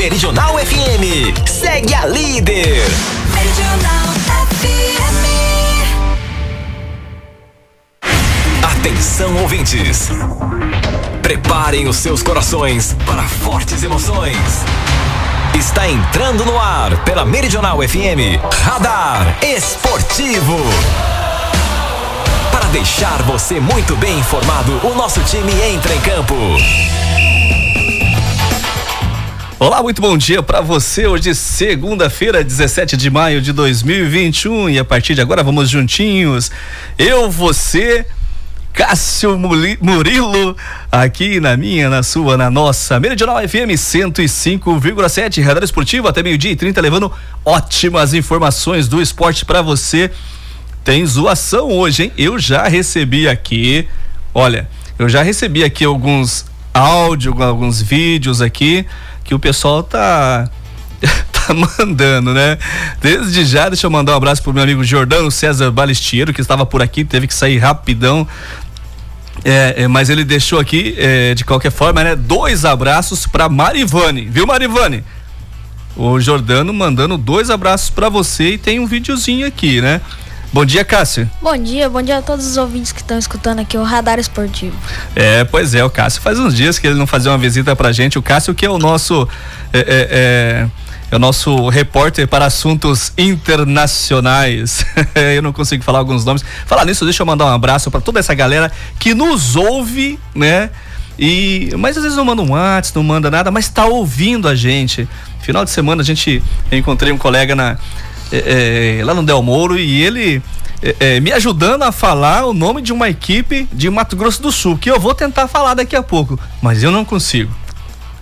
Meridional FM. Segue a líder. Meridional FM. Atenção ouvintes. Preparem os seus corações para fortes emoções. Está entrando no ar pela Meridional FM. Radar Esportivo. Para deixar você muito bem informado, o nosso time entra em campo. Olá, muito bom dia para você. Hoje, segunda-feira, 17 de maio de 2021. E a partir de agora, vamos juntinhos. Eu, você, Cássio Murilo, aqui na minha, na sua, na nossa Meridional FM 105,7, Radar Esportivo até meio-dia e 30, levando ótimas informações do esporte para você. Tem zoação hoje, hein? Eu já recebi aqui, olha, eu já recebi aqui alguns áudios, alguns vídeos aqui que o pessoal tá tá mandando, né? Desde já, deixa eu mandar um abraço pro meu amigo Jordano César Balistiero, que estava por aqui, teve que sair rapidão. É, é, mas ele deixou aqui, é, de qualquer forma, né? Dois abraços para Marivane, viu, Marivane? O Jordano mandando dois abraços para você e tem um videozinho aqui, né? Bom dia, Cássio. Bom dia, bom dia a todos os ouvintes que estão escutando aqui o Radar Esportivo. É, pois é, o Cássio faz uns dias que ele não fazia uma visita pra gente. O Cássio que é o nosso. É, é, é, é o nosso repórter para assuntos internacionais. eu não consigo falar alguns nomes. Falar nisso, deixa eu mandar um abraço para toda essa galera que nos ouve, né? E, mas às vezes não manda um WhatsApp, não manda nada, mas está ouvindo a gente. Final de semana a gente encontrei um colega na é, é, lá no Del Moro e ele é, é, me ajudando a falar o nome de uma equipe de Mato Grosso do Sul, que eu vou tentar falar daqui a pouco, mas eu não consigo.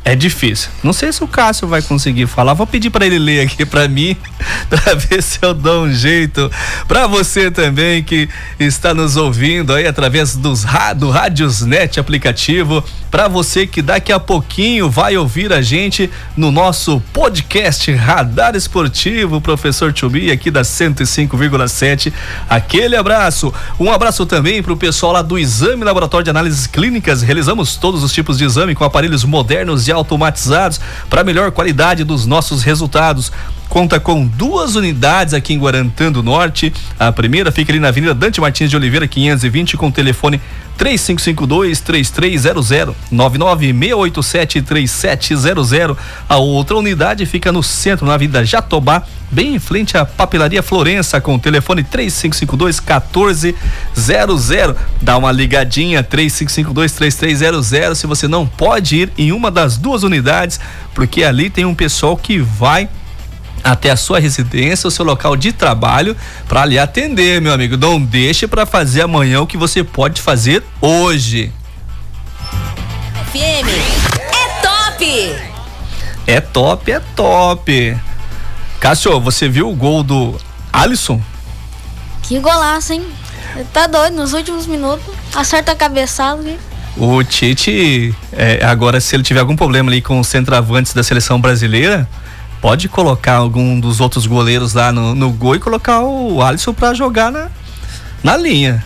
É difícil. Não sei se o Cássio vai conseguir falar. Vou pedir para ele ler aqui para mim, para ver se eu dou um jeito. Para você também que está nos ouvindo aí através dos do Rádiosnet aplicativo, para você que daqui a pouquinho vai ouvir a gente no nosso podcast Radar Esportivo, professor Chubi aqui da 105,7. Aquele abraço. Um abraço também para o pessoal lá do Exame Laboratório de Análises Clínicas. Realizamos todos os tipos de exame com aparelhos modernos e automatizados para melhor qualidade dos nossos resultados. Conta com duas unidades aqui em Guarantã do Norte. A primeira fica ali na Avenida Dante Martins de Oliveira, 520, com telefone 3552-3300, 99687-3700. A outra unidade fica no centro, na Avenida Jatobá, bem em frente à Papelaria Florença, com o telefone 3552-1400. Dá uma ligadinha, 3552-3300, se você não pode ir em uma das duas unidades, porque ali tem um pessoal que vai até a sua residência, o seu local de trabalho, para lhe atender, meu amigo. Não deixe para fazer amanhã o que você pode fazer hoje. FM é top! É top, é top. Cássio, você viu o gol do Alisson? Que golaço, hein? Tá doido, nos últimos minutos, acerta a cabeçada. Hein? O Tite, é, agora se ele tiver algum problema ali com os centroavantes da seleção brasileira, pode colocar algum dos outros goleiros lá no, no gol e colocar o Alisson para jogar na, na linha.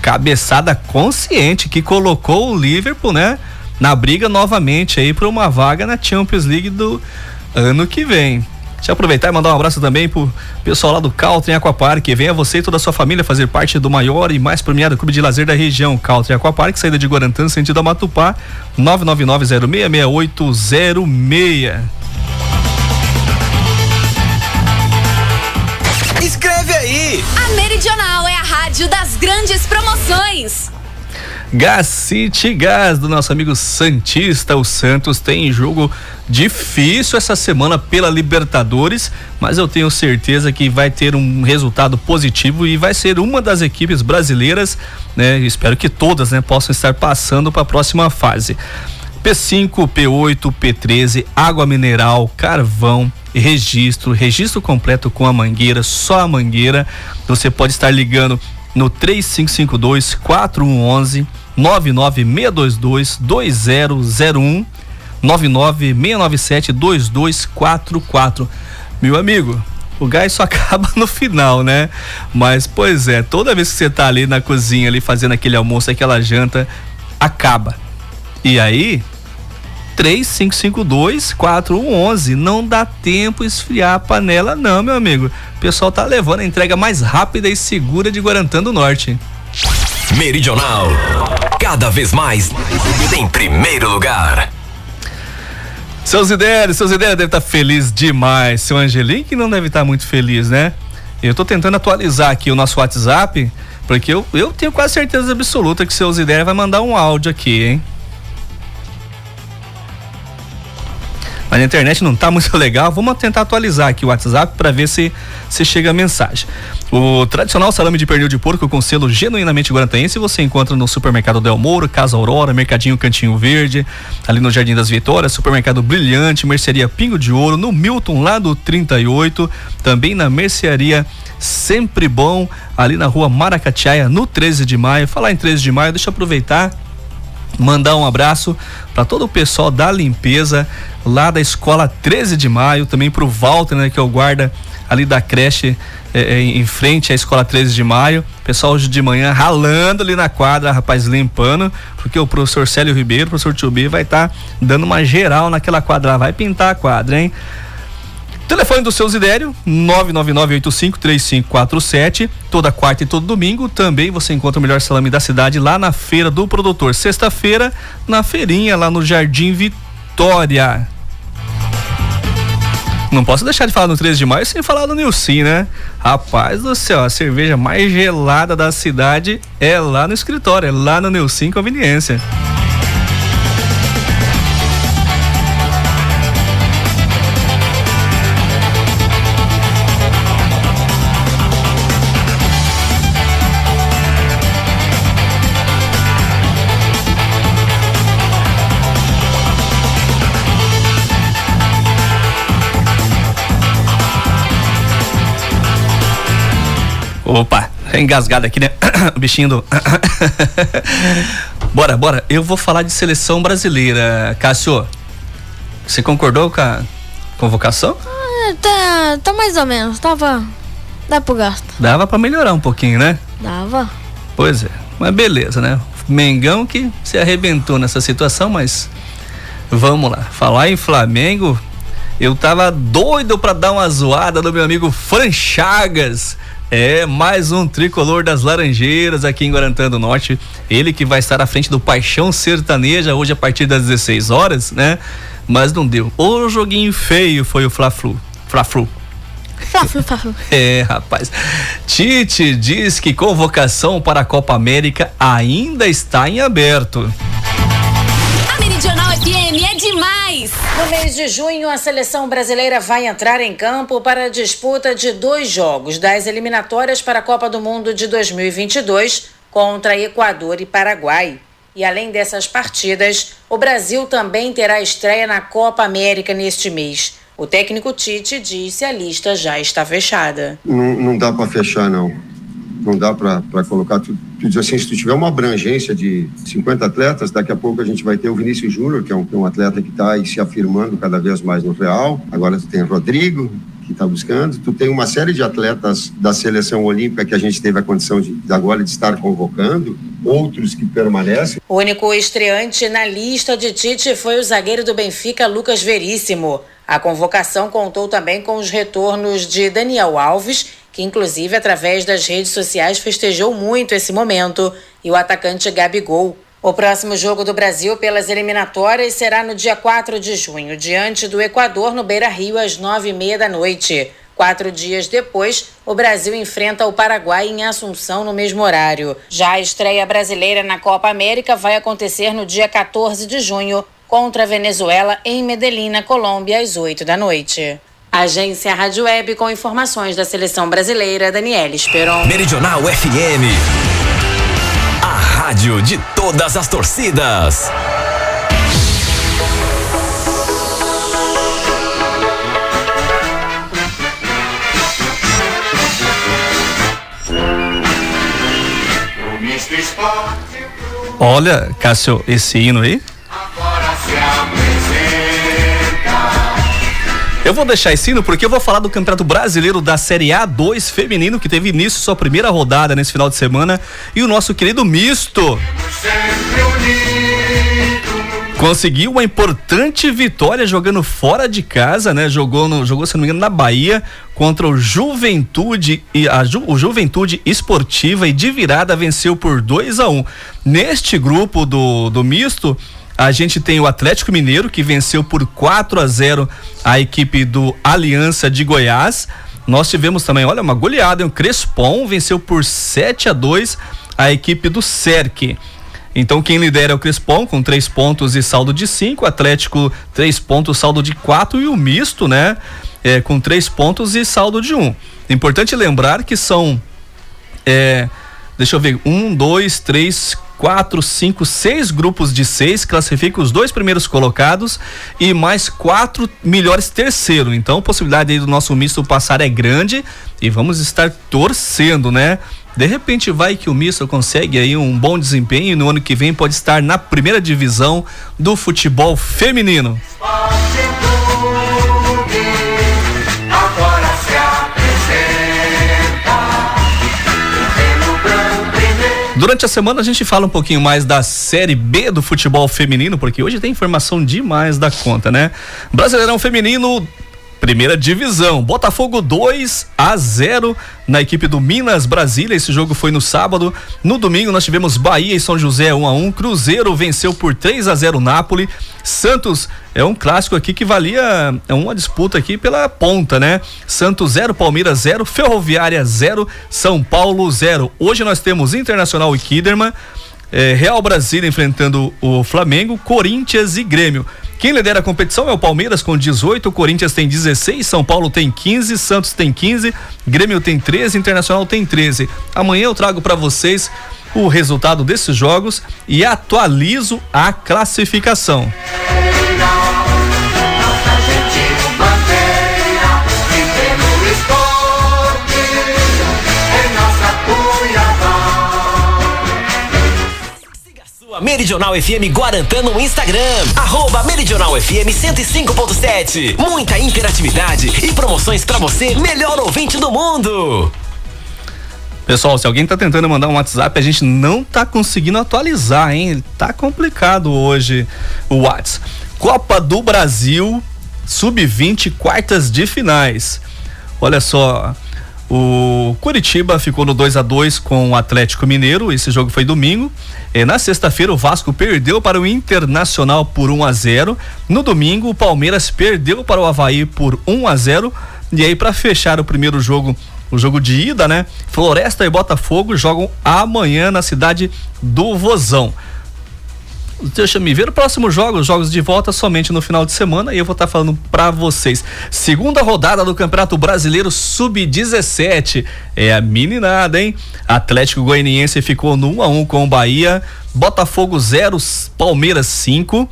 Cabeçada consciente que colocou o Liverpool, né? Na briga novamente aí para uma vaga na Champions League do ano que vem. Deixa eu aproveitar e mandar um abraço também pro pessoal lá do Caltrim Aquapark. Venha você e toda a sua família fazer parte do maior e mais premiado clube de lazer da região, Caltrim Aquapark, saída de Guarantã, sentido Amatupá, 999066806. Escreve aí! A Meridional é a rádio das grandes promoções. Gacite Gás, do nosso amigo Santista. O Santos tem jogo difícil essa semana pela Libertadores, mas eu tenho certeza que vai ter um resultado positivo e vai ser uma das equipes brasileiras, né? Espero que todas, né, possam estar passando para a próxima fase. P5, P8, P13, água mineral, carvão, registro, registro completo com a mangueira, só a mangueira. Você pode estar ligando no 3552 4111 99622 2001 99697 2244. Meu amigo, o gás só acaba no final, né? Mas pois é, toda vez que você tá ali na cozinha ali fazendo aquele almoço, aquela janta, acaba. E aí 3552 4111. Não dá tempo esfriar a panela, não, meu amigo. O pessoal tá levando a entrega mais rápida e segura de Guarantã do Norte. Meridional, cada vez mais em primeiro lugar. Seus ideias, seus ideias devem estar tá feliz demais. Seu Angelim que não deve estar tá muito feliz, né? Eu tô tentando atualizar aqui o nosso WhatsApp, porque eu, eu tenho quase certeza absoluta que seus ideias vai mandar um áudio aqui, hein? Mas a internet não está muito legal. Vamos tentar atualizar aqui o WhatsApp para ver se, se chega a mensagem. O tradicional salame de pernil de porco com selo genuinamente guarantaense você encontra no supermercado Del Mouro, Casa Aurora, Mercadinho Cantinho Verde, ali no Jardim das Vitórias, supermercado Brilhante, Mercearia Pingo de Ouro, no Milton lá do 38, também na Mercearia Sempre Bom, ali na rua Maracatiaia, no 13 de maio. Falar em 13 de maio, deixa eu aproveitar mandar um abraço para todo o pessoal da limpeza lá da escola 13 de maio, também para o Walter, né, que é o guarda ali da creche é, é, em frente à escola 13 de maio. Pessoal hoje de manhã ralando ali na quadra, rapaz, limpando, porque o professor Célio Ribeiro, o professor Tio B, vai estar tá dando uma geral naquela quadra, vai pintar a quadra, hein? Telefone do seu Zidério, 999853547. Toda quarta e todo domingo também você encontra o melhor salame da cidade lá na Feira do Produtor. Sexta-feira, na feirinha, lá no Jardim Vitória. Não posso deixar de falar no 13 de maio sem falar do Nilcim, né? Rapaz do céu, a cerveja mais gelada da cidade é lá no escritório, é lá no Nilcim Conveniência. Opa, engasgado aqui, né? O bichinho do. bora, bora. Eu vou falar de seleção brasileira. Cássio, você concordou com a convocação? Ah, tá, tá mais ou menos. Tava. Dá pro gasto. Dava pra melhorar um pouquinho, né? Dava. Pois é. Mas beleza, né? Mengão que se arrebentou nessa situação, mas. Vamos lá. Falar em Flamengo, eu tava doido para dar uma zoada no meu amigo Fran Chagas é, mais um tricolor das Laranjeiras aqui em Guarantã do Norte. Ele que vai estar à frente do Paixão Sertaneja hoje a partir das 16 horas, né? Mas não deu. O joguinho feio foi o Fla-Flu. Fla-Flu. Fla-Flu, Fla-Flu. É, rapaz. Tite diz que convocação para a Copa América ainda está em aberto. Meridional FM é demais! No mês de junho, a seleção brasileira vai entrar em campo para a disputa de dois jogos das eliminatórias para a Copa do Mundo de 2022 contra Equador e Paraguai. E além dessas partidas, o Brasil também terá estreia na Copa América neste mês. O técnico Tite disse a lista já está fechada. Não, não dá para fechar, não não dá para colocar. Tu, tu diz assim, se tu tiver uma abrangência de 50 atletas, daqui a pouco a gente vai ter o Vinícius Júnior, que é um, é um atleta que está se afirmando cada vez mais no Real. Agora tu tem Rodrigo, que está buscando. Tu tem uma série de atletas da seleção olímpica que a gente teve a condição de agora de estar convocando, outros que permanecem. O único estreante na lista de Tite foi o zagueiro do Benfica, Lucas Veríssimo. A convocação contou também com os retornos de Daniel Alves que inclusive através das redes sociais festejou muito esse momento, e o atacante Gabigol. O próximo jogo do Brasil pelas eliminatórias será no dia 4 de junho, diante do Equador, no Beira Rio, às nove e meia da noite. Quatro dias depois, o Brasil enfrenta o Paraguai em Assunção no mesmo horário. Já a estreia brasileira na Copa América vai acontecer no dia 14 de junho, contra a Venezuela, em Medellín, na Colômbia, às 8 da noite. Agência Rádio Web com informações da seleção brasileira, Daniela Esperon. Meridional FM. A rádio de todas as torcidas. Olha, Cássio, esse hino aí Eu vou deixar esse hino porque eu vou falar do Campeonato Brasileiro da Série A2 feminino que teve início sua primeira rodada nesse final de semana e o nosso querido misto conseguiu uma importante vitória jogando fora de casa, né? Jogou no, jogou se não me engano na Bahia contra o Juventude e a Ju, o Juventude Esportiva e de virada venceu por 2 a 1. Um. Neste grupo do, do misto, a gente tem o Atlético Mineiro que venceu por 4 a 0 a equipe do Aliança de Goiás. Nós tivemos também, olha, uma goleada, o Crespon venceu por 7 a 2 a equipe do Cerque. Então quem lidera é o Crespon com três pontos e saldo de cinco, Atlético três pontos, saldo de quatro e o misto, né? É, com três pontos e saldo de um. Importante lembrar que são, é, deixa eu ver, um, dois, três, quatro, cinco, seis grupos de seis, classifica os dois primeiros colocados e mais quatro melhores terceiro. Então a possibilidade aí do nosso misto passar é grande e vamos estar torcendo, né? De repente vai que o Misto consegue aí um bom desempenho e no ano que vem pode estar na primeira divisão do futebol feminino. Durante a semana a gente fala um pouquinho mais da Série B do futebol feminino, porque hoje tem informação demais da conta, né? Brasileirão Feminino Primeira divisão, Botafogo 2 a 0 na equipe do Minas Brasília. Esse jogo foi no sábado. No domingo nós tivemos Bahia e São José 1 a 1. Cruzeiro venceu por 3 a 0 Nápoles. Santos é um clássico aqui que valia é uma disputa aqui pela ponta, né? Santos 0, Palmeiras 0, Ferroviária 0, São Paulo 0. Hoje nós temos Internacional e Kiderman. É, Real Brasília enfrentando o Flamengo, Corinthians e Grêmio. Quem lidera a competição é o Palmeiras com 18, o Corinthians tem 16, São Paulo tem 15, Santos tem 15, Grêmio tem 13, Internacional tem 13. Amanhã eu trago para vocês o resultado desses jogos e atualizo a classificação. Meridional FM Guarantã no Instagram. Arroba Meridional FM 105.7. Muita interatividade e promoções para você, melhor ouvinte do mundo. Pessoal, se alguém tá tentando mandar um WhatsApp, a gente não tá conseguindo atualizar, hein? Tá complicado hoje o WhatsApp. Copa do Brasil, sub-20, quartas de finais. Olha só, o Curitiba ficou no 2 a 2 com o Atlético Mineiro. Esse jogo foi domingo. E na sexta-feira, o Vasco perdeu para o Internacional por 1 a 0. No domingo, o Palmeiras perdeu para o Havaí por 1 a 0. E aí, para fechar o primeiro jogo, o jogo de ida, né? Floresta e Botafogo jogam amanhã na cidade do Vozão deixa me ver o próximo jogo, os jogos de volta somente no final de semana e eu vou estar tá falando para vocês. Segunda rodada do Campeonato Brasileiro Sub-17. É a meninada, hein? Atlético Goianiense ficou no 1 a 1 com o Bahia, Botafogo 0, Palmeiras 5.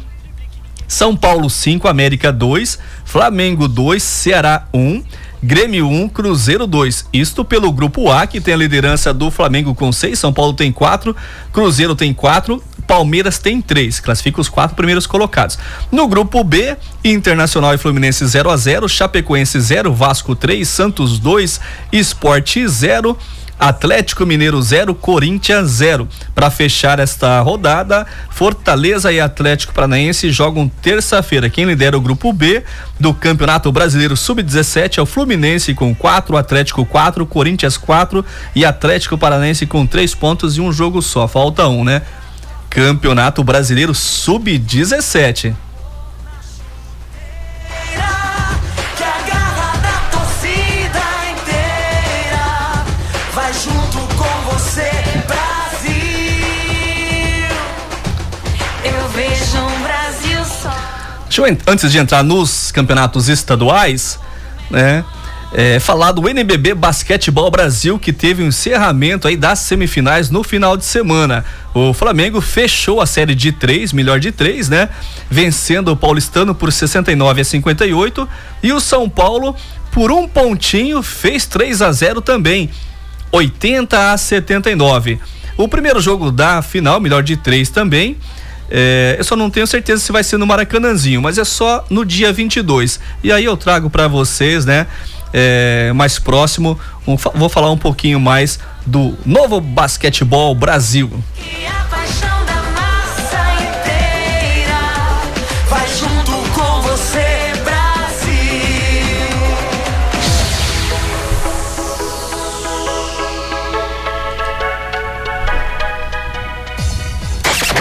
São Paulo 5, América 2, Flamengo 2, Ceará 1. Um. Grêmio 1, um, Cruzeiro 2. Isto pelo grupo A, que tem a liderança do Flamengo com 6, São Paulo tem 4, Cruzeiro tem 4, Palmeiras tem 3. Classifica os quatro primeiros colocados. No grupo B, Internacional e Fluminense 0 a 0, Chapecoense 0, Vasco 3, Santos 2, Esporte 0. Atlético Mineiro 0, Corinthians 0. Para fechar esta rodada, Fortaleza e Atlético Paranaense jogam terça-feira. Quem lidera o grupo B do Campeonato Brasileiro Sub-17 é o Fluminense com 4, Atlético 4, Corinthians 4 e Atlético Paranaense com 3 pontos e um jogo só. Falta um, né? Campeonato Brasileiro Sub-17. Deixa eu, antes de entrar nos campeonatos estaduais, né? É, falar do NBB Basquetebol Brasil que teve um encerramento aí das semifinais no final de semana. O Flamengo fechou a série de três, melhor de três, né? Vencendo o Paulistano por 69 a 58 e o São Paulo por um pontinho fez 3 a 0 também, 80 a 79. O primeiro jogo da final, melhor de três também, é, eu só não tenho certeza se vai ser no Maracanãzinho, mas é só no dia 22. E aí eu trago para vocês, né? É, mais próximo, um, vou falar um pouquinho mais do novo basquetebol Brasil.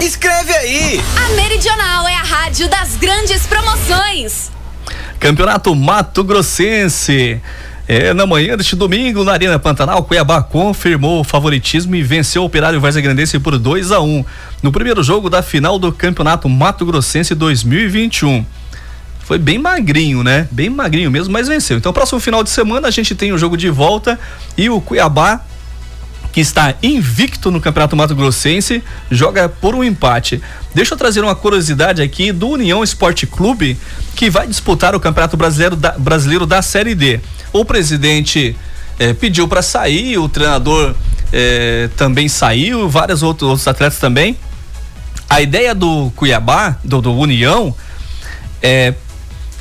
Escreve aí. A Meridional é a rádio das grandes promoções. Campeonato Mato Grossense. É, na manhã deste domingo, na Arena Pantanal, Cuiabá confirmou o favoritismo e venceu o Operário Várzea Grandense por 2 a 1 um, no primeiro jogo da final do Campeonato Mato Grossense 2021. Foi bem magrinho, né? Bem magrinho mesmo, mas venceu. Então, próximo final de semana a gente tem o jogo de volta e o Cuiabá que está invicto no Campeonato Mato Grossense, joga por um empate. Deixa eu trazer uma curiosidade aqui do União Esporte Clube, que vai disputar o Campeonato Brasileiro da, Brasileiro da Série D. O presidente eh, pediu para sair, o treinador eh, também saiu, vários outros, outros atletas também. A ideia do Cuiabá, do, do União, é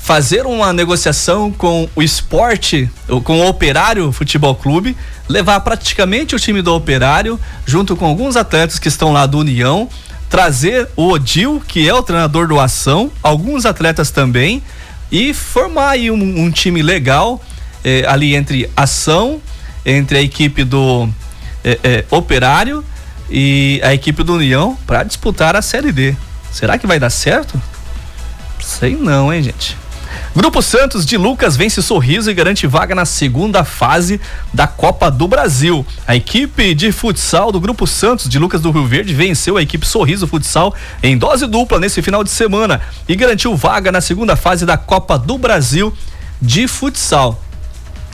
fazer uma negociação com o esporte, com o Operário Futebol Clube, levar praticamente o time do Operário, junto com alguns atletas que estão lá do União, trazer o Odil, que é o treinador do Ação, alguns atletas também, e formar aí um, um time legal eh, ali entre Ação, entre a equipe do eh, eh, Operário e a equipe do União para disputar a Série D. Será que vai dar certo? Sei não, hein, gente. Grupo Santos de Lucas vence Sorriso e garante vaga na segunda fase da Copa do Brasil. A equipe de futsal do Grupo Santos de Lucas do Rio Verde venceu a equipe Sorriso Futsal em dose dupla nesse final de semana e garantiu vaga na segunda fase da Copa do Brasil de futsal.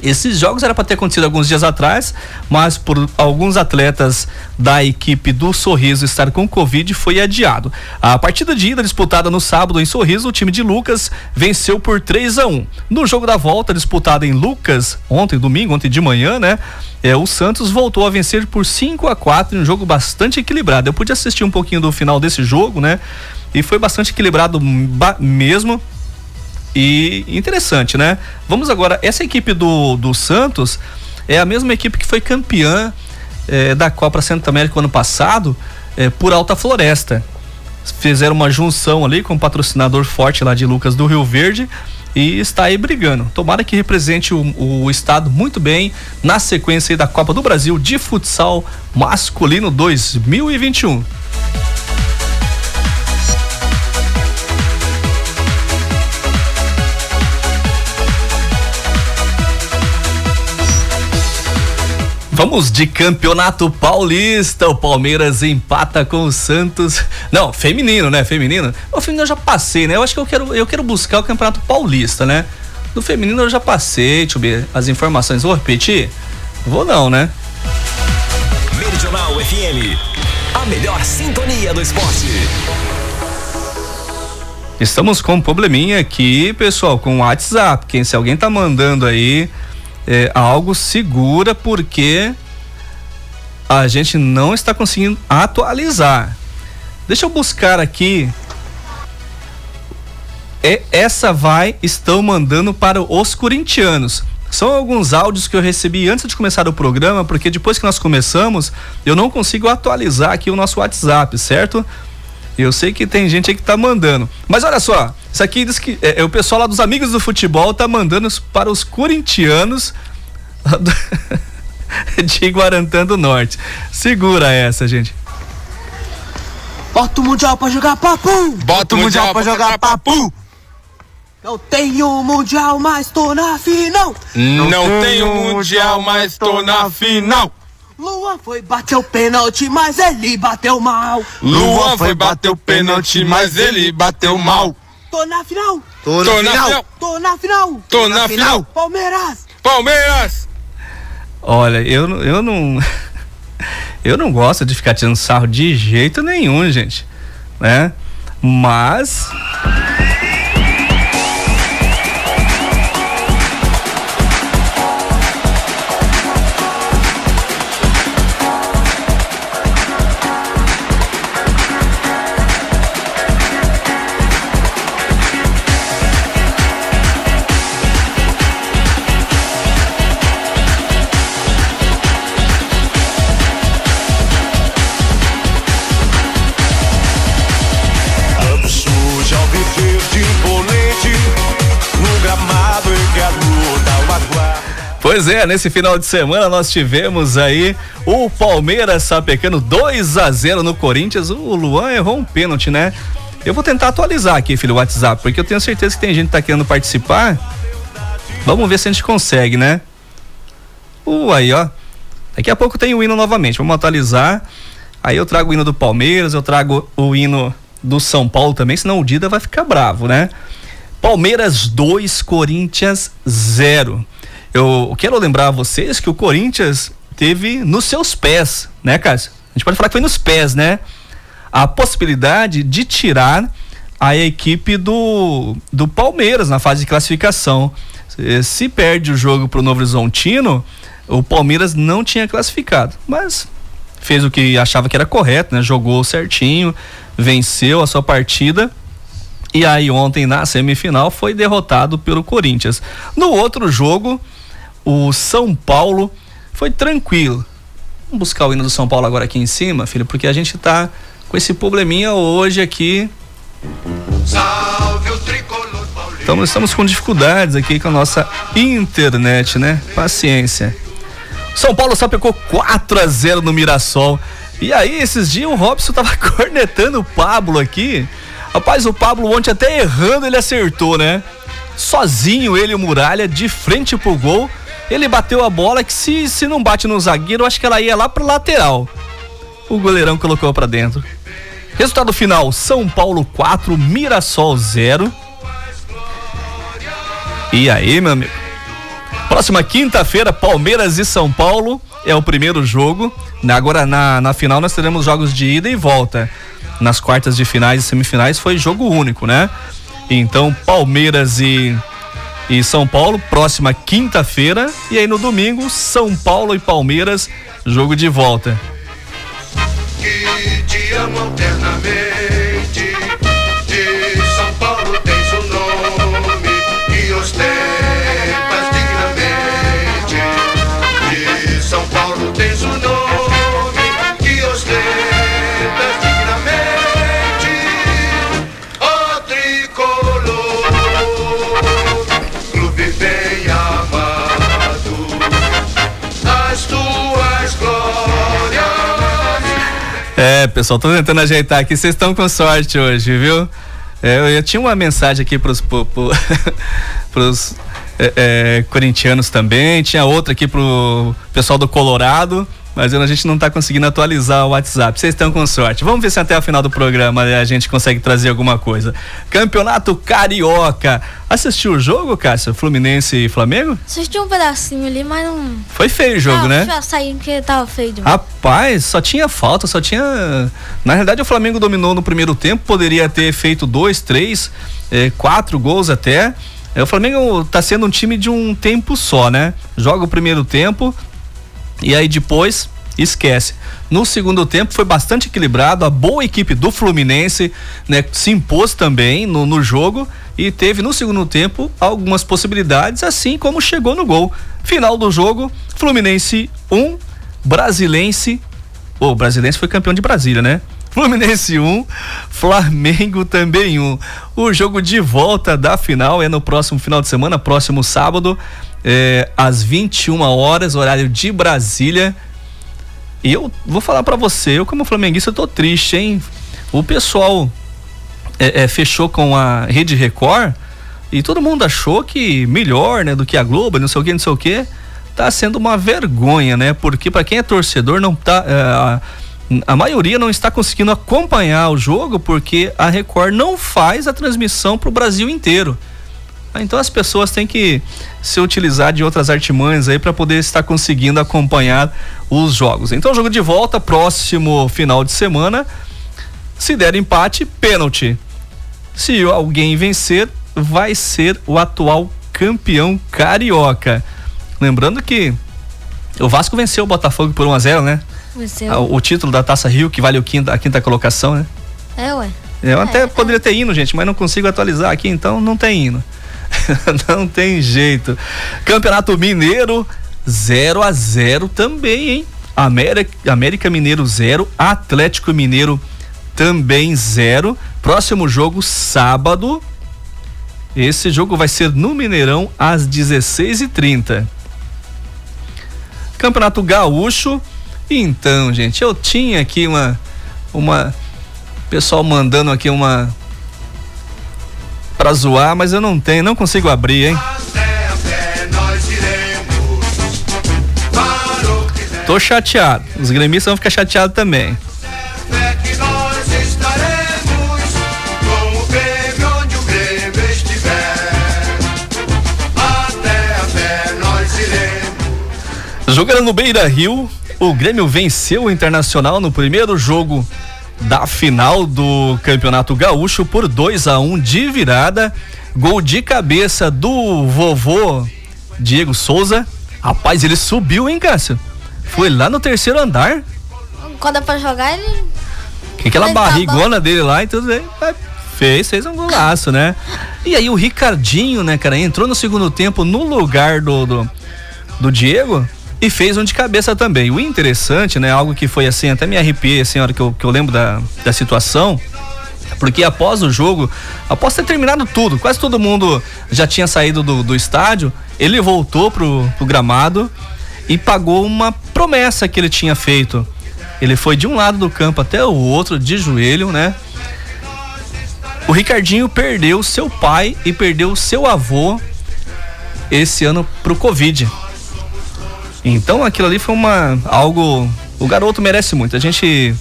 Esses jogos era para ter acontecido alguns dias atrás, mas por alguns atletas da equipe do Sorriso estar com Covid foi adiado. A partida de ida disputada no sábado em Sorriso, o time de Lucas venceu por 3 a 1. No jogo da volta disputado em Lucas ontem, domingo, ontem de manhã, né? É, o Santos voltou a vencer por 5 a 4 em um jogo bastante equilibrado. Eu pude assistir um pouquinho do final desse jogo, né? E foi bastante equilibrado mesmo. E interessante, né? Vamos agora, essa equipe do, do Santos é a mesma equipe que foi campeã é, da Copa Centro América ano passado é, por Alta Floresta. Fizeram uma junção ali com um patrocinador forte lá de Lucas do Rio Verde e está aí brigando. Tomara que represente o, o estado muito bem na sequência da Copa do Brasil de futsal masculino 2021. Vamos de campeonato paulista. O Palmeiras empata com o Santos. Não, feminino, né? Feminino. O feminino eu já passei, né? Eu acho que eu quero, eu quero buscar o campeonato paulista, né? Do feminino eu já passei. Deixa eu ver as informações. Vou repetir? Vou não, né? Meridional FM. A melhor sintonia do esporte. Estamos com um probleminha aqui, pessoal, com o WhatsApp. Quem se alguém tá mandando aí é, algo segura porque a gente não está conseguindo atualizar. Deixa eu buscar aqui. É, essa vai estão mandando para os corintianos. São alguns áudios que eu recebi antes de começar o programa, porque depois que nós começamos, eu não consigo atualizar aqui o nosso WhatsApp, certo? Eu sei que tem gente aí que tá mandando. Mas olha só, isso aqui diz que é, é o pessoal lá dos amigos do futebol tá mandando para os corintianos de Guarantã do Norte. Segura essa, gente. Bota o Mundial pra jogar papo! Bota o Mundial pra jogar papo! Não tenho Mundial, mas tô na final! Não tenho Mundial, mas tô na final! Luan foi bater o pênalti, mas ele bateu mal. Luan foi bater o pênalti, mas ele bateu mal. Tô na final. Tô na final. Tô na final. Tô na final. Palmeiras. Palmeiras. Olha, eu, eu não. Eu não gosto de ficar tirando sarro de jeito nenhum, gente. Né? Mas. Pois é, nesse final de semana nós tivemos aí o Palmeiras sapecando 2 a 0 no Corinthians. O Luan errou um pênalti, né? Eu vou tentar atualizar aqui, filho, o WhatsApp, porque eu tenho certeza que tem gente que tá querendo participar. Vamos ver se a gente consegue, né? Uh, aí, ó. Daqui a pouco tem o hino novamente. Vamos atualizar. Aí eu trago o hino do Palmeiras, eu trago o hino do São Paulo também, senão o Dida vai ficar bravo, né? Palmeiras 2, Corinthians 0. Eu quero lembrar a vocês que o Corinthians teve nos seus pés, né, Cássio? A gente pode falar que foi nos pés, né? A possibilidade de tirar a equipe do, do Palmeiras na fase de classificação. Se perde o jogo para o Novo Horizontino, o Palmeiras não tinha classificado, mas fez o que achava que era correto, né? Jogou certinho, venceu a sua partida. E aí ontem na semifinal foi derrotado pelo Corinthians. No outro jogo, o São Paulo foi tranquilo. Vamos buscar o hino do São Paulo agora aqui em cima, filho, porque a gente tá com esse probleminha hoje aqui. Então estamos com dificuldades aqui com a nossa internet, né? Paciência. São Paulo só pecou 4 a 0 no Mirassol. E aí, esses dias o Robson tava cornetando o Pablo aqui. Rapaz, o Pablo ontem até errando ele acertou, né? Sozinho ele e o Muralha de frente pro gol ele bateu a bola que se, se não bate no zagueiro, acho que ela ia lá pro lateral. O goleirão colocou para dentro. Resultado final: São Paulo 4, Mirassol 0. E aí, meu amigo? Próxima quinta-feira, Palmeiras e São Paulo é o primeiro jogo. Agora na, na final nós teremos jogos de ida e volta. Nas quartas de finais e semifinais foi jogo único, né? Então, Palmeiras e e São Paulo, próxima quinta-feira. E aí no domingo, São Paulo e Palmeiras, jogo de volta. Que te amo eternamente. É, pessoal, tô tentando ajeitar aqui. Vocês estão com sorte hoje, viu? É, eu, eu, tinha uma mensagem aqui pros, pro, pro, pros é, é, corintianos também. Tinha outra aqui pro pessoal do Colorado mas a gente não está conseguindo atualizar o WhatsApp. Vocês estão com sorte. Vamos ver se até o final do programa a gente consegue trazer alguma coisa. Campeonato Carioca. Assistiu o jogo, Cássio? Fluminense e Flamengo? Assisti um pedacinho ali, mas não. Foi feio o jogo, ah, né? Já saí porque tava feio demais. Rapaz, só tinha falta, só tinha. Na realidade, o Flamengo dominou no primeiro tempo, poderia ter feito dois, três, eh, quatro gols até. É, o Flamengo tá sendo um time de um tempo só, né? Joga o primeiro tempo, e aí depois esquece. No segundo tempo foi bastante equilibrado, a boa equipe do Fluminense né, se impôs também no, no jogo e teve no segundo tempo algumas possibilidades, assim como chegou no gol. Final do jogo, Fluminense 1, um, Brasilense. O oh, Brasilense foi campeão de Brasília, né? Fluminense 1, um, Flamengo também 1. Um. O jogo de volta da final é no próximo final de semana, próximo sábado é, às 21 horas, horário de Brasília. E eu vou falar para você, eu como flamenguista eu tô triste, hein? O pessoal é, é, fechou com a Rede Record e todo mundo achou que melhor, né, do que a Globo, não sei o que, não sei o que. Tá sendo uma vergonha, né? Porque para quem é torcedor não tá é, a, a maioria não está conseguindo acompanhar o jogo porque a Record não faz a transmissão para o Brasil inteiro. Então as pessoas têm que se utilizar de outras artimanhas aí para poder estar conseguindo acompanhar os jogos. Então jogo de volta próximo final de semana. Se der empate, pênalti. Se alguém vencer, vai ser o atual campeão carioca. Lembrando que o Vasco venceu o Botafogo por 1 a 0, né? Venceu. Ah, o, título da Taça Rio que vale o quinta, a quinta colocação, né? É, ué. Eu é, até é. poderia ter hino, gente, mas não consigo atualizar aqui, então não tem hino. não tem jeito. Campeonato Mineiro 0 a 0 também, hein? América, América Mineiro 0, Atlético Mineiro também 0. Próximo jogo sábado. Esse jogo vai ser no Mineirão às 16h30. Campeonato Gaúcho. Então, gente, eu tinha aqui uma uma pessoal mandando aqui uma para zoar, mas eu não tenho, não consigo abrir, hein? Tô chateado. Os gremistas vão ficar chateados também. Jogando no Beira Rio, o Grêmio venceu o Internacional no primeiro jogo da final do Campeonato Gaúcho por 2 a 1 um de virada. Gol de cabeça do vovô Diego Souza. Rapaz, ele subiu, hein, Cássio? Foi lá no terceiro andar. Quando é pra jogar, ele. Aquela ele barrigona tá dele lá e tudo aí. Fez, fez um golaço, né? E aí o Ricardinho, né, cara, entrou no segundo tempo no lugar do, do, do Diego e fez um de cabeça também. O interessante, né, algo que foi assim, até me arrepiei assim, hora que eu, que eu lembro da, da situação, porque após o jogo, após ter terminado tudo, quase todo mundo já tinha saído do, do estádio, ele voltou pro, pro gramado e pagou uma promessa que ele tinha feito. Ele foi de um lado do campo até o outro, de joelho, né? O Ricardinho perdeu seu pai e perdeu seu avô esse ano pro Covid. Então aquilo ali foi uma algo o garoto merece muito. A gente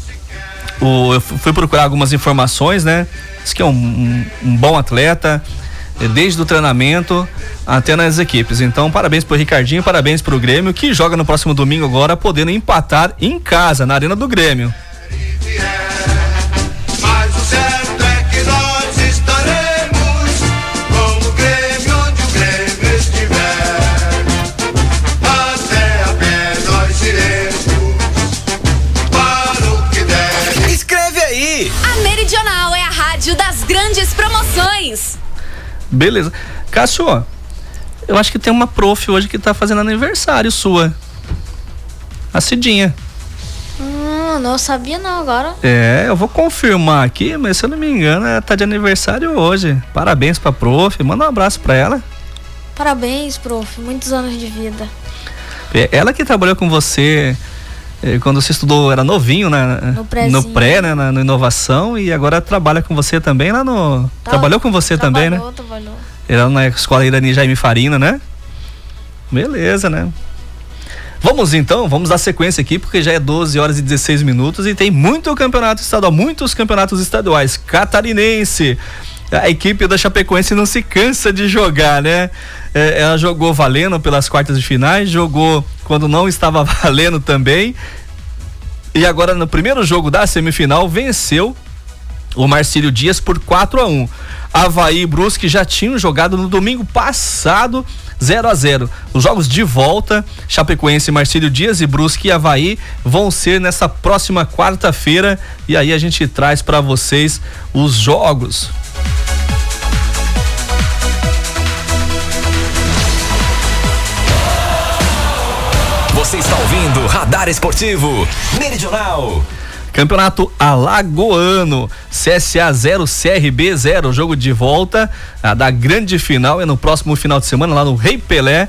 o, eu fui procurar algumas informações, né? Diz que é um, um, um bom atleta, é, desde o treinamento até nas equipes. Então, parabéns pro Ricardinho, parabéns pro Grêmio, que joga no próximo domingo agora, podendo empatar em casa, na Arena do Grêmio. Beleza. Cássio, eu acho que tem uma prof hoje que tá fazendo aniversário sua. A Cidinha. Hum, não sabia não agora. É, eu vou confirmar aqui, mas se eu não me engano, ela tá de aniversário hoje. Parabéns pra prof, manda um abraço pra ela. Parabéns, prof, muitos anos de vida. É, ela que trabalhou com você quando você estudou, era novinho, né? No, no pré, né? Na, na, inovação e agora trabalha com você também lá no. Tá, trabalhou com você também, né? Trabalhou. Era na escola Irani Jaime Farina, né? Beleza, né? Vamos então, vamos dar sequência aqui, porque já é 12 horas e 16 minutos e tem muito campeonato estadual, muitos campeonatos estaduais. Catarinense, a equipe da Chapecoense não se cansa de jogar, né? É, ela jogou valendo pelas quartas de finais, jogou quando não estava valendo também. E agora no primeiro jogo da semifinal venceu o Marcílio Dias por 4 a 1. Havaí e Brusque já tinham jogado no domingo passado 0 a 0. Os jogos de volta, Chapecoense, Marcílio Dias e Brusque e Havaí vão ser nessa próxima quarta-feira e aí a gente traz para vocês os jogos. Você está ouvindo Radar Esportivo Meridional. Campeonato Alagoano, CSA 0, CRB 0, jogo de volta a da grande final é no próximo final de semana lá no Rei Pelé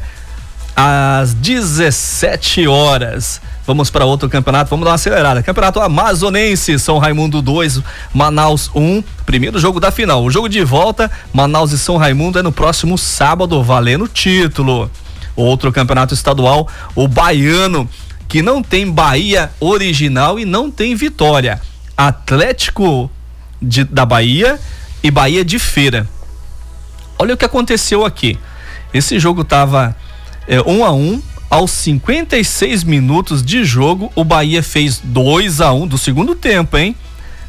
às 17 horas. Vamos para outro campeonato, vamos dar uma acelerada. Campeonato Amazonense, São Raimundo 2, Manaus 1, um, primeiro jogo da final. O jogo de volta, Manaus e São Raimundo é no próximo sábado, valendo título. Outro campeonato estadual, o Baiano, que não tem Bahia original e não tem Vitória. Atlético de, da Bahia e Bahia de Feira. Olha o que aconteceu aqui. Esse jogo tava é, um a um. Aos 56 minutos de jogo, o Bahia fez 2 a 1 um do segundo tempo, hein?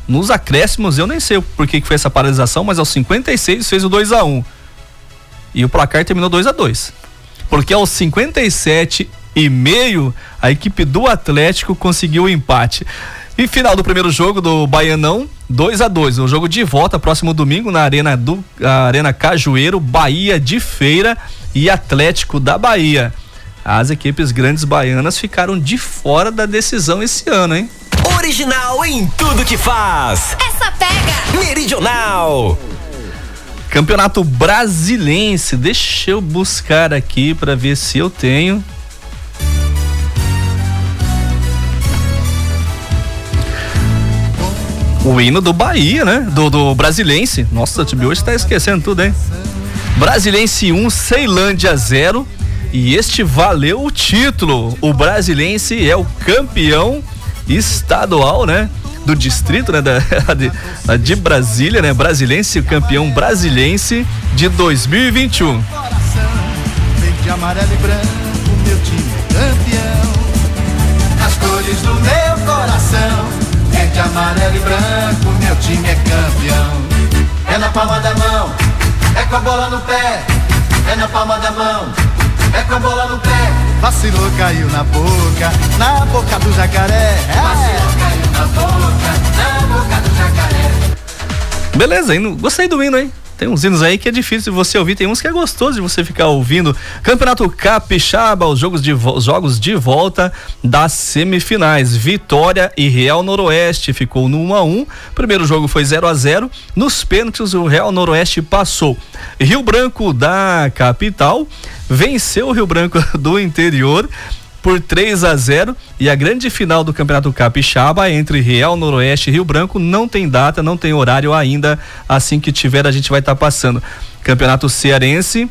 Nos acréscimos, eu nem sei por que, foi essa paralisação, mas aos 56 fez o 2 a 1 um. E o placar terminou 2 a 2 porque aos 57 e meio a equipe do Atlético conseguiu o empate. E final do primeiro jogo do Baianão, 2 a 2 O jogo de volta próximo domingo na Arena do Arena Cajueiro, Bahia de Feira e Atlético da Bahia as equipes grandes baianas ficaram de fora da decisão esse ano, hein? Original em tudo que faz. Essa pega. Meridional. Campeonato Brasilense. Deixa eu buscar aqui para ver se eu tenho. O hino do Bahia, né? Do, do Brasilense. Nossa, o time hoje tá esquecendo tudo, hein? Brasilense 1, Ceilândia 0. E este valeu o título. O Brasilense é o campeão estadual, né? Do distrito, né? Da, de, de Brasília, né? Brasilense, campeão brasilense de 2021. Verde, amarelo e branco, meu time é campeão. As cores do meu coração, verde, amarelo e branco, meu time é campeão. É na palma da mão, é com a bola no pé, é na palma da mão, é com a bola no pé. Vacilou, caiu na boca, na boca do jacaré. É. Vacilou, caiu na boca, na boca do jacaré. Beleza, hein? Gostei do hino, hein? Tem uns hinos aí que é difícil de você ouvir, tem uns que é gostoso de você ficar ouvindo. Campeonato Capixaba, os jogos de, os jogos de volta das semifinais. Vitória e Real Noroeste ficou no 1 a 1. Primeiro jogo foi 0 a 0. Nos pênaltis o Real Noroeste passou. Rio Branco da capital venceu o Rio Branco do interior por 3 a 0 e a grande final do Campeonato Capixaba entre Real Noroeste e Rio Branco não tem data, não tem horário ainda. Assim que tiver, a gente vai estar tá passando. Campeonato Cearense,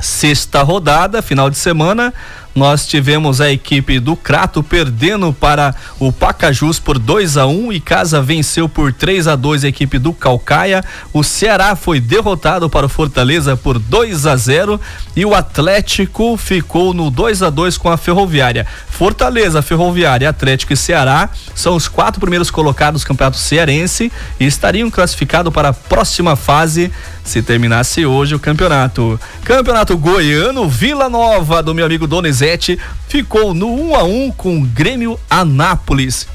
sexta rodada, final de semana nós tivemos a equipe do Crato perdendo para o Pacajus por 2 a 1 um, e Casa venceu por 3 a 2 a equipe do Calcaia. O Ceará foi derrotado para o Fortaleza por 2 a 0 e o Atlético ficou no 2 a 2 com a Ferroviária. Fortaleza, Ferroviária, Atlético e Ceará são os quatro primeiros colocados do Campeonato Cearense e estariam classificados para a próxima fase se terminasse hoje o campeonato. Campeonato Goiano, Vila Nova do meu amigo Donizete ficou no 1 um a 1 um com o Grêmio Anápolis.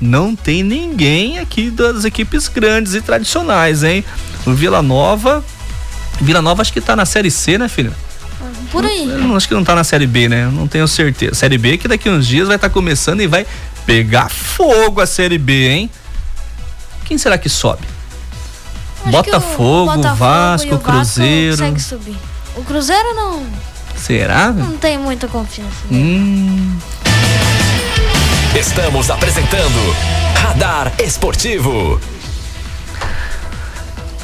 Não tem ninguém aqui das equipes grandes e tradicionais, hein? O Vila Nova, Vila Nova acho que tá na série C, né, filho? Por aí. Eu acho que não tá na série B, né? Não tenho certeza. Série B que daqui uns dias vai estar tá começando e vai pegar fogo a série B, hein? Quem será que sobe? Botafogo, Botafogo, Vasco, Cruzeiro. Vasco consegue subir. O Cruzeiro não. Será? Não tenho muita confiança. Hum. Estamos apresentando Radar Esportivo.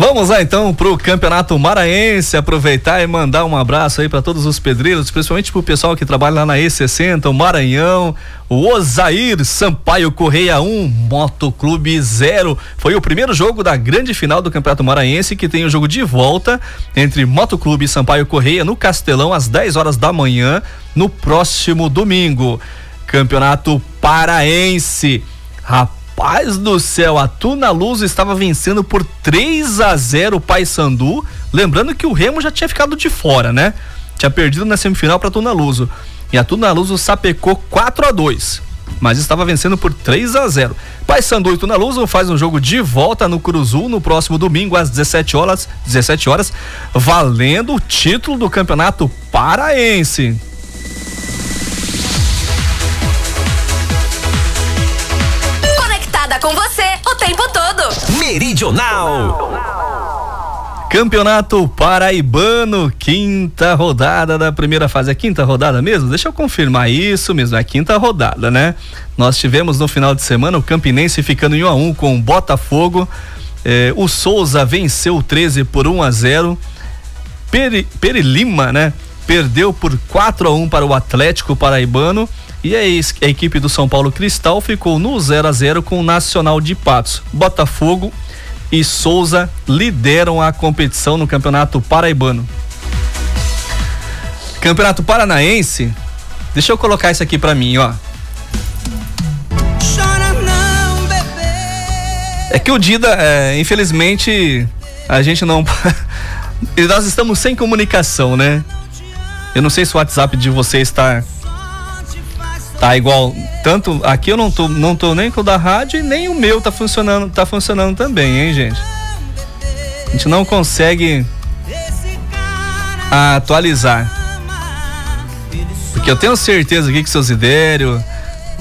Vamos lá então pro Campeonato Maranhense, aproveitar e mandar um abraço aí para todos os pedreiros, principalmente pro pessoal que trabalha lá na E60, o Maranhão, o Osair Sampaio Correia 1, Motoclube 0. Foi o primeiro jogo da grande final do Campeonato Maranhense, que tem o jogo de volta entre Motoclube e Sampaio Correia no Castelão às 10 horas da manhã, no próximo domingo. Campeonato Paraense. Rapaz, Rapaz do céu, a Tuna Luz estava vencendo por 3 a 0 o Paysandu. Lembrando que o Remo já tinha ficado de fora, né? Tinha perdido na semifinal para Tuna Luso. E a Tuna Luso sapecou 4 a 2 mas estava vencendo por 3 a 0. Paysandu e Tuna Luso faz um jogo de volta no Cruzul no próximo domingo às 17 horas, 17 horas, valendo o título do Campeonato Paraense. Meridional. Campeonato Paraibano, quinta rodada da primeira fase. É quinta rodada mesmo? Deixa eu confirmar isso mesmo, é quinta rodada, né? Nós tivemos no final de semana o Campinense ficando em 1 a 1 com o Botafogo. Eh, o Souza venceu o 13 por 1 a 0. Peri, Peri Lima, né? Perdeu por 4 a 1 para o Atlético Paraibano. E a, a equipe do São Paulo Cristal ficou no 0 a 0 com o Nacional de Patos. Botafogo e Souza lideram a competição no Campeonato Paraibano. Campeonato Paranaense. Deixa eu colocar isso aqui para mim, ó. É que o Dida, é, infelizmente, a gente não. Nós estamos sem comunicação, né? Eu não sei se o WhatsApp de vocês está Tá igual, tanto aqui eu não tô, não tô nem com o da rádio e nem o meu tá funcionando, tá funcionando também, hein, gente? A gente não consegue atualizar. Porque eu tenho certeza aqui que o seu Zidério,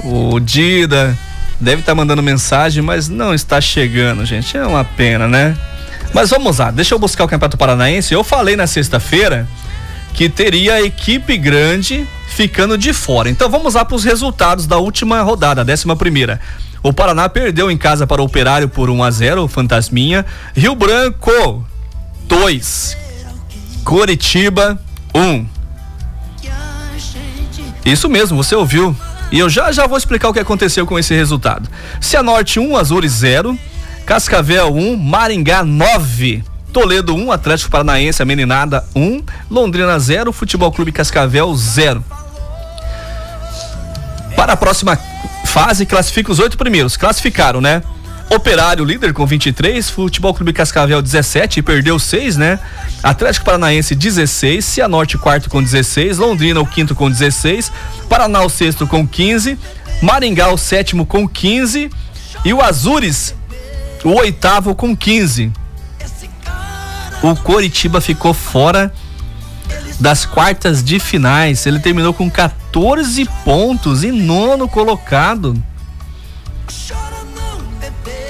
o Dida, deve estar tá mandando mensagem, mas não está chegando, gente. É uma pena, né? Mas vamos lá, deixa eu buscar o Campeonato Paranaense. Eu falei na sexta-feira que teria equipe grande ficando de fora. Então vamos lá para os resultados da última rodada, décima primeira. O Paraná perdeu em casa para o Operário por 1 a 0, o Fantasminha. Rio Branco 2. Coritiba 1. Isso mesmo, você ouviu. E eu já já vou explicar o que aconteceu com esse resultado. Cianorte 1, Azores 0, Cascavel 1, Maringá 9. Toledo 1, Atlético Paranaense, a Meninada 1, Londrina 0, Futebol Clube Cascavel 0. Para a próxima fase, classifica os oito primeiros. Classificaram, né? Operário líder com 23, Futebol Clube Cascavel 17 e perdeu 6, né? Atlético Paranaense 16, Cianorte quarto com 16, Londrina o quinto com 16, Paraná o sexto com 15, Maringá o sétimo com 15 e o Azures o oitavo com 15. O Coritiba ficou fora das quartas de finais. Ele terminou com 14 pontos e nono colocado.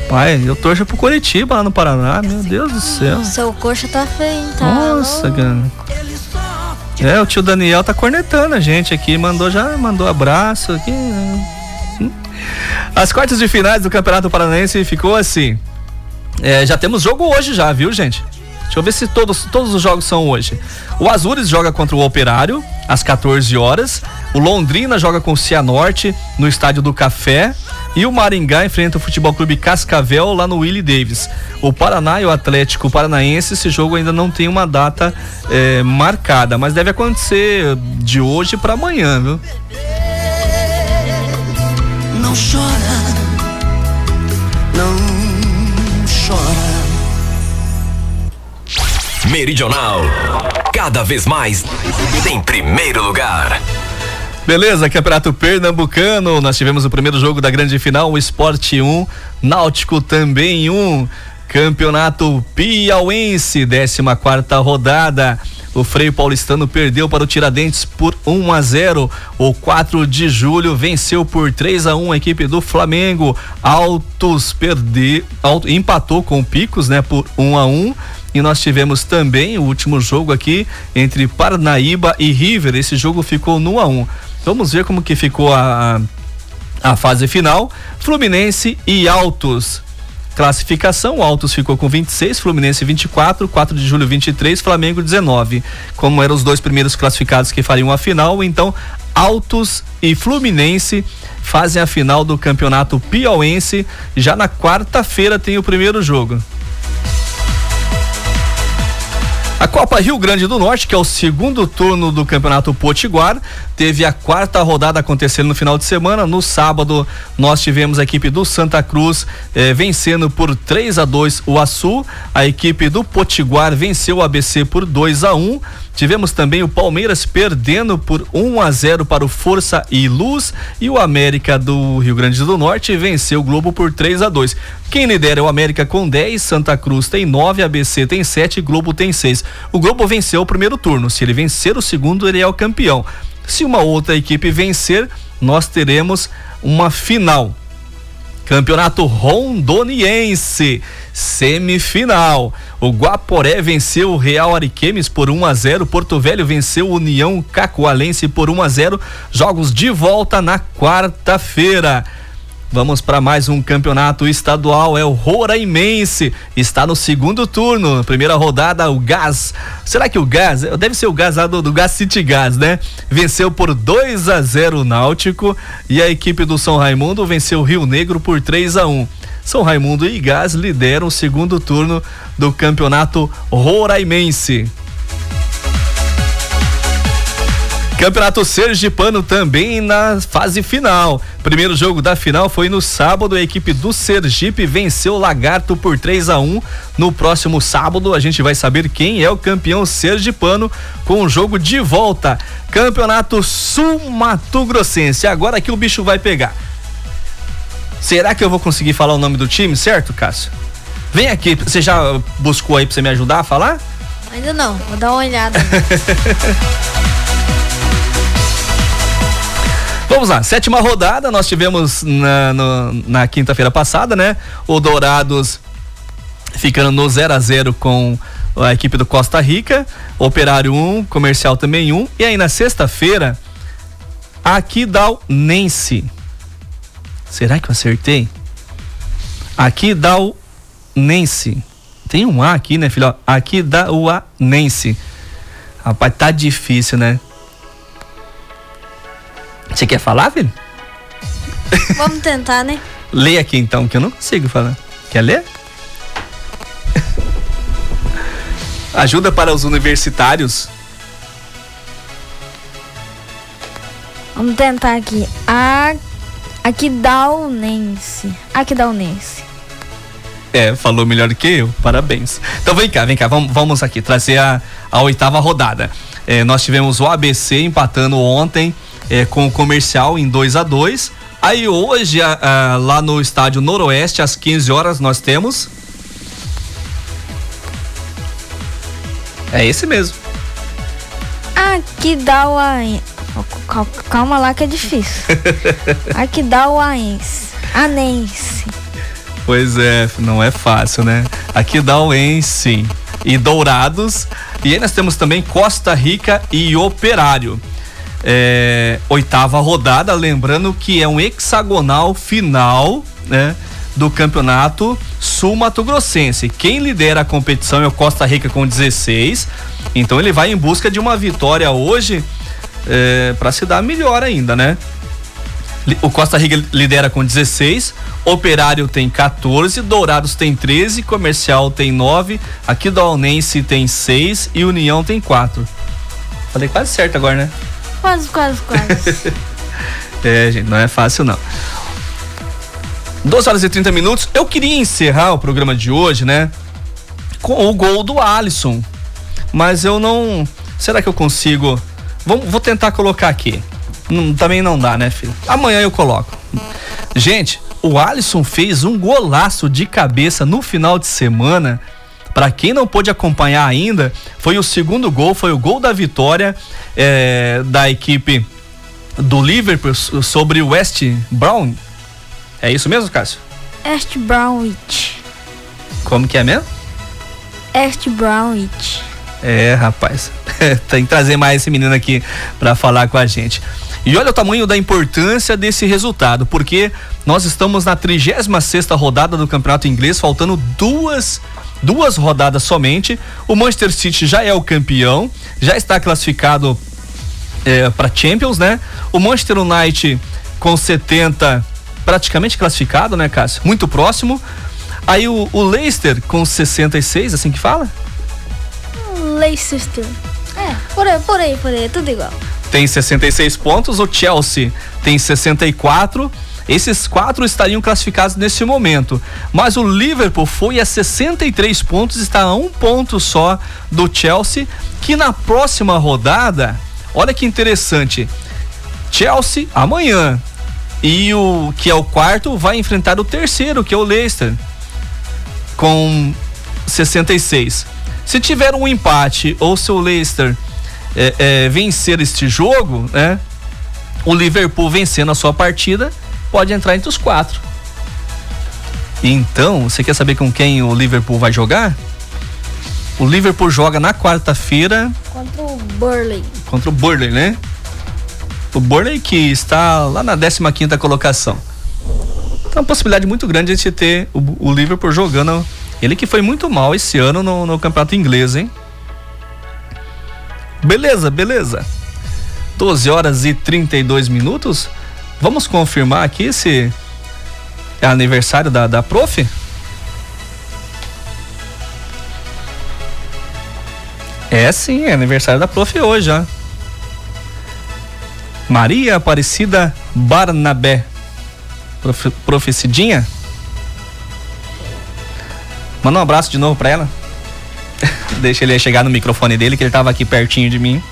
Pai, eu torço pro Coritiba lá no Paraná, meu Deus do céu. Seu coxa tá feio, tá? Nossa, cara. É, o tio Daniel tá cornetando a gente aqui, mandou já, mandou abraço aqui. Né? As quartas de finais do Campeonato Paranaense ficou assim. É, já temos jogo hoje já, viu, gente? Deixa eu ver se todos, todos os jogos são hoje. O Azures joga contra o Operário às 14 horas. O Londrina joga com o Cianorte no Estádio do Café. E o Maringá enfrenta o Futebol Clube Cascavel lá no Willie Davis. O Paraná e o Atlético Paranaense, esse jogo ainda não tem uma data é, marcada, mas deve acontecer de hoje para amanhã, viu? Não chora, não Meridional. Cada vez mais em primeiro lugar. Beleza, Campeonato Pernambucano, nós tivemos o primeiro jogo da grande final, o Esporte 1, Náutico também 1. Campeonato Piauense, 14 quarta rodada. O Freio Paulistano perdeu para o Tiradentes por 1 a 0. O 4 de julho venceu por 3 a 1 a equipe do Flamengo. Altos perdeu, alto, empatou com o Picos, né, por 1 a 1. E nós tivemos também o último jogo aqui entre Parnaíba e River. Esse jogo ficou no a 1. Vamos ver como que ficou a, a fase final. Fluminense e Altos. Classificação, Altos ficou com 26, Fluminense 24, 4 de julho 23, Flamengo 19. Como eram os dois primeiros classificados que fariam a final, então Altos e Fluminense fazem a final do Campeonato Piauense. Já na quarta-feira tem o primeiro jogo. A Copa Rio Grande do Norte, que é o segundo turno do Campeonato Potiguar, teve a quarta rodada acontecendo no final de semana. No sábado, nós tivemos a equipe do Santa Cruz eh, vencendo por 3 a 2 o Açu. A equipe do Potiguar venceu o ABC por 2 a 1. Tivemos também o Palmeiras perdendo por 1 a 0 para o Força e Luz e o América do Rio Grande do Norte venceu o Globo por 3 a 2. Quem lidera é o América com 10, Santa Cruz tem 9, ABC tem 7, Globo tem 6. O Globo venceu o primeiro turno. Se ele vencer o segundo, ele é o campeão. Se uma outra equipe vencer, nós teremos uma final. Campeonato Rondoniense, semifinal. O Guaporé venceu o Real Ariquemes por 1 a 0. Porto Velho venceu o União Cacoalense por 1 a 0. Jogos de volta na quarta-feira. Vamos para mais um campeonato estadual, é o Roraimense, está no segundo turno, primeira rodada, o Gás. Será que o Gás, deve ser o Gás lá do, do Gás City Gás, né? Venceu por 2 a 0 o Náutico e a equipe do São Raimundo venceu o Rio Negro por 3 a 1. São Raimundo e Gás lideram o segundo turno do campeonato Roraimense. Campeonato Sergipano também na fase final. Primeiro jogo da final foi no sábado. A equipe do Sergipe venceu o Lagarto por 3 a 1 No próximo sábado a gente vai saber quem é o campeão sergipano com o jogo de volta. Campeonato Sul Mato Grossense. Agora que o bicho vai pegar. Será que eu vou conseguir falar o nome do time, certo, Cássio? Vem aqui, você já buscou aí pra você me ajudar a falar? Ainda não, vou dar uma olhada. Vamos lá, sétima rodada, nós tivemos na, na quinta-feira passada, né? O Dourados ficando no 0 a 0 com a equipe do Costa Rica, Operário 1, um, Comercial também 1, um, e aí na sexta-feira, Aquidauanense. Será que eu acertei? Aqui dá o Nense. Tem um A aqui, né, filho? Aqui dá o A Nense. Rapaz, tá difícil, né? Você quer falar, filho? Vamos tentar, né? Leia aqui então, que eu não consigo falar. Quer ler? Ajuda para os universitários. Vamos tentar aqui. A Aquidaulense. Aquidaulense. É, falou melhor que eu. Parabéns. Então vem cá, vem cá. Vamos, vamos aqui trazer a, a oitava rodada. É, nós tivemos o ABC empatando ontem é, com o comercial em 2 a 2 Aí hoje, a, a, lá no estádio Noroeste, às 15 horas, nós temos. É esse mesmo. Aqui dá o Calma lá que é difícil. Aqui dá o Aense. Anense. Pois é, não é fácil, né? Aqui dá o Ense e Dourados. E aí nós temos também Costa Rica e Operário é, oitava rodada, lembrando que é um hexagonal final, né? Do campeonato sul-mato grossense. Quem lidera a competição é o Costa Rica com 16. Então ele vai em busca de uma vitória hoje é, para se dar melhor ainda, né? O Costa Rica lidera com 16, Operário tem 14, Dourados tem 13, Comercial tem 9, aqui Alnense tem 6 e União tem 4. Falei quase certo agora, né? Quase, quase, quase. é, gente, não é fácil não. 2 horas e 30 minutos. Eu queria encerrar o programa de hoje, né? Com o gol do Alisson. Mas eu não. Será que eu consigo? Vou, vou tentar colocar aqui. Não, também não dá, né, filho? Amanhã eu coloco. Gente, o Alisson fez um golaço de cabeça no final de semana para quem não pôde acompanhar ainda, foi o segundo gol, foi o gol da vitória é, da equipe do Liverpool sobre o West Brown. É isso mesmo, Cássio? West Brownwich. Como que é mesmo? West Brownwich. É, rapaz. Tem que trazer mais esse menino aqui para falar com a gente. E olha o tamanho da importância desse resultado, porque nós estamos na 36 sexta rodada do Campeonato Inglês, faltando duas duas rodadas somente. O Manchester City já é o campeão, já está classificado é, para Champions, né? O Manchester United com 70 praticamente classificado, né, Cássio? Muito próximo. Aí o, o Leicester com 66, assim que fala? Leicester. É, por aí, por aí, por aí, tudo igual. Tem 66 pontos, o Chelsea tem 64 esses quatro estariam classificados nesse momento. Mas o Liverpool foi a 63 pontos, está a um ponto só do Chelsea, que na próxima rodada, olha que interessante. Chelsea amanhã. E o que é o quarto vai enfrentar o terceiro, que é o Leicester, com 66. Se tiver um empate ou se o Leicester é, é, vencer este jogo, né? O Liverpool vencendo a sua partida, pode entrar entre os quatro. Então, você quer saber com quem o Liverpool vai jogar? O Liverpool joga na quarta-feira contra o Burley. Contra o Burley, né? O Burley que está lá na 15 quinta colocação. Então, uma possibilidade muito grande de a gente ter o, o, Liverpool jogando. Ele que foi muito mal esse ano no, no campeonato inglês, hein? Beleza, beleza. 12 horas e 32 minutos. Vamos confirmar aqui se é aniversário da, da prof? É sim, é aniversário da prof hoje, ó. Maria Aparecida Barnabé. Prof, prof Cidinha? Manda um abraço de novo pra ela. Deixa ele chegar no microfone dele, que ele tava aqui pertinho de mim.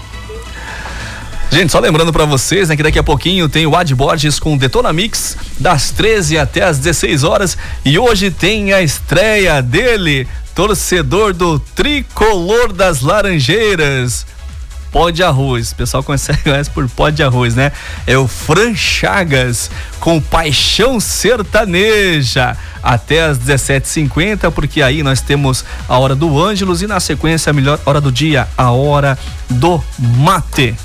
Gente, só lembrando para vocês, né, que daqui a pouquinho tem o Ad Borges com Detona Mix das 13 até as 16 horas e hoje tem a estreia dele, torcedor do Tricolor das Laranjeiras. Pó de arroz, o pessoal conhece por pó de arroz, né? É o Fran Chagas com Paixão Sertaneja até as 17h50, porque aí nós temos a hora do Ângelos e na sequência a melhor hora do dia, a hora do mate.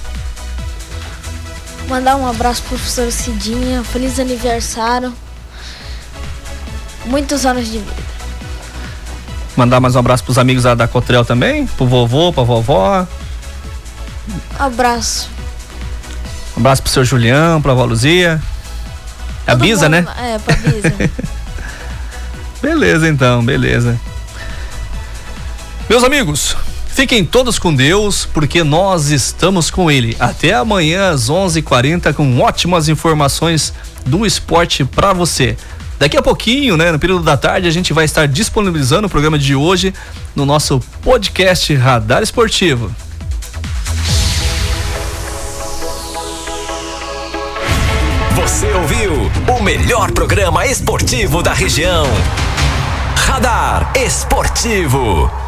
Mandar um abraço pro professor Cidinha, feliz aniversário. muitos anos de vida. Mandar mais um abraço pros amigos da, da Cotrel também, pro vovô, pra vovó. Abraço. Um abraço pro seu Julião, pra vó Luzia. É a Bisa, mundo- né? É, pra Bisa. Beleza, então, beleza. Meus amigos, fiquem todos com Deus, porque nós estamos com Ele. Até amanhã às 11:40 com ótimas informações do esporte para você. Daqui a pouquinho, né, no período da tarde, a gente vai estar disponibilizando o programa de hoje no nosso podcast Radar Esportivo. Você ouviu o melhor programa esportivo da região. Radar Esportivo.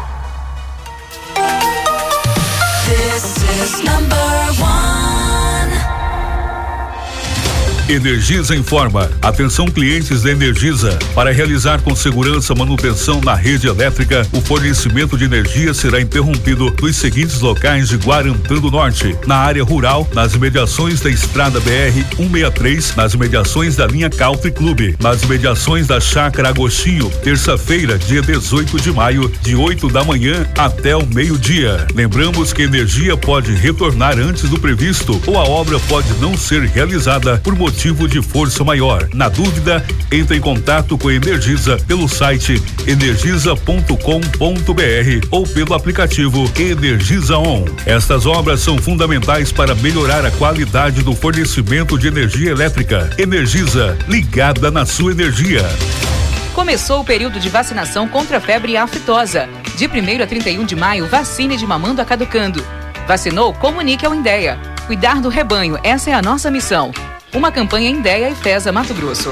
Number one. Energisa informa. Atenção clientes da Energisa. Para realizar com segurança manutenção na rede elétrica, o fornecimento de energia será interrompido nos seguintes locais de Guarantã do Norte: na área rural, nas imediações da Estrada BR 163, nas imediações da linha Country Club, nas imediações da Chácara Agostinho, terça-feira, dia 18 de maio, de 8 da manhã até o meio-dia. Lembramos que energia pode retornar antes do previsto ou a obra pode não ser realizada por motivo de força maior. Na dúvida, entre em contato com a Energisa pelo site energisa.com.br ou pelo aplicativo Energisa On. Estas obras são fundamentais para melhorar a qualidade do fornecimento de energia elétrica. Energisa, ligada na sua energia. Começou o período de vacinação contra a febre aftosa. De 1 a 31 de maio, vacine de mamando a caducando. Vacinou? Comunique ao Indéia. Cuidar do rebanho, essa é a nossa missão. Uma campanha Indéia e Fesa Mato Grosso.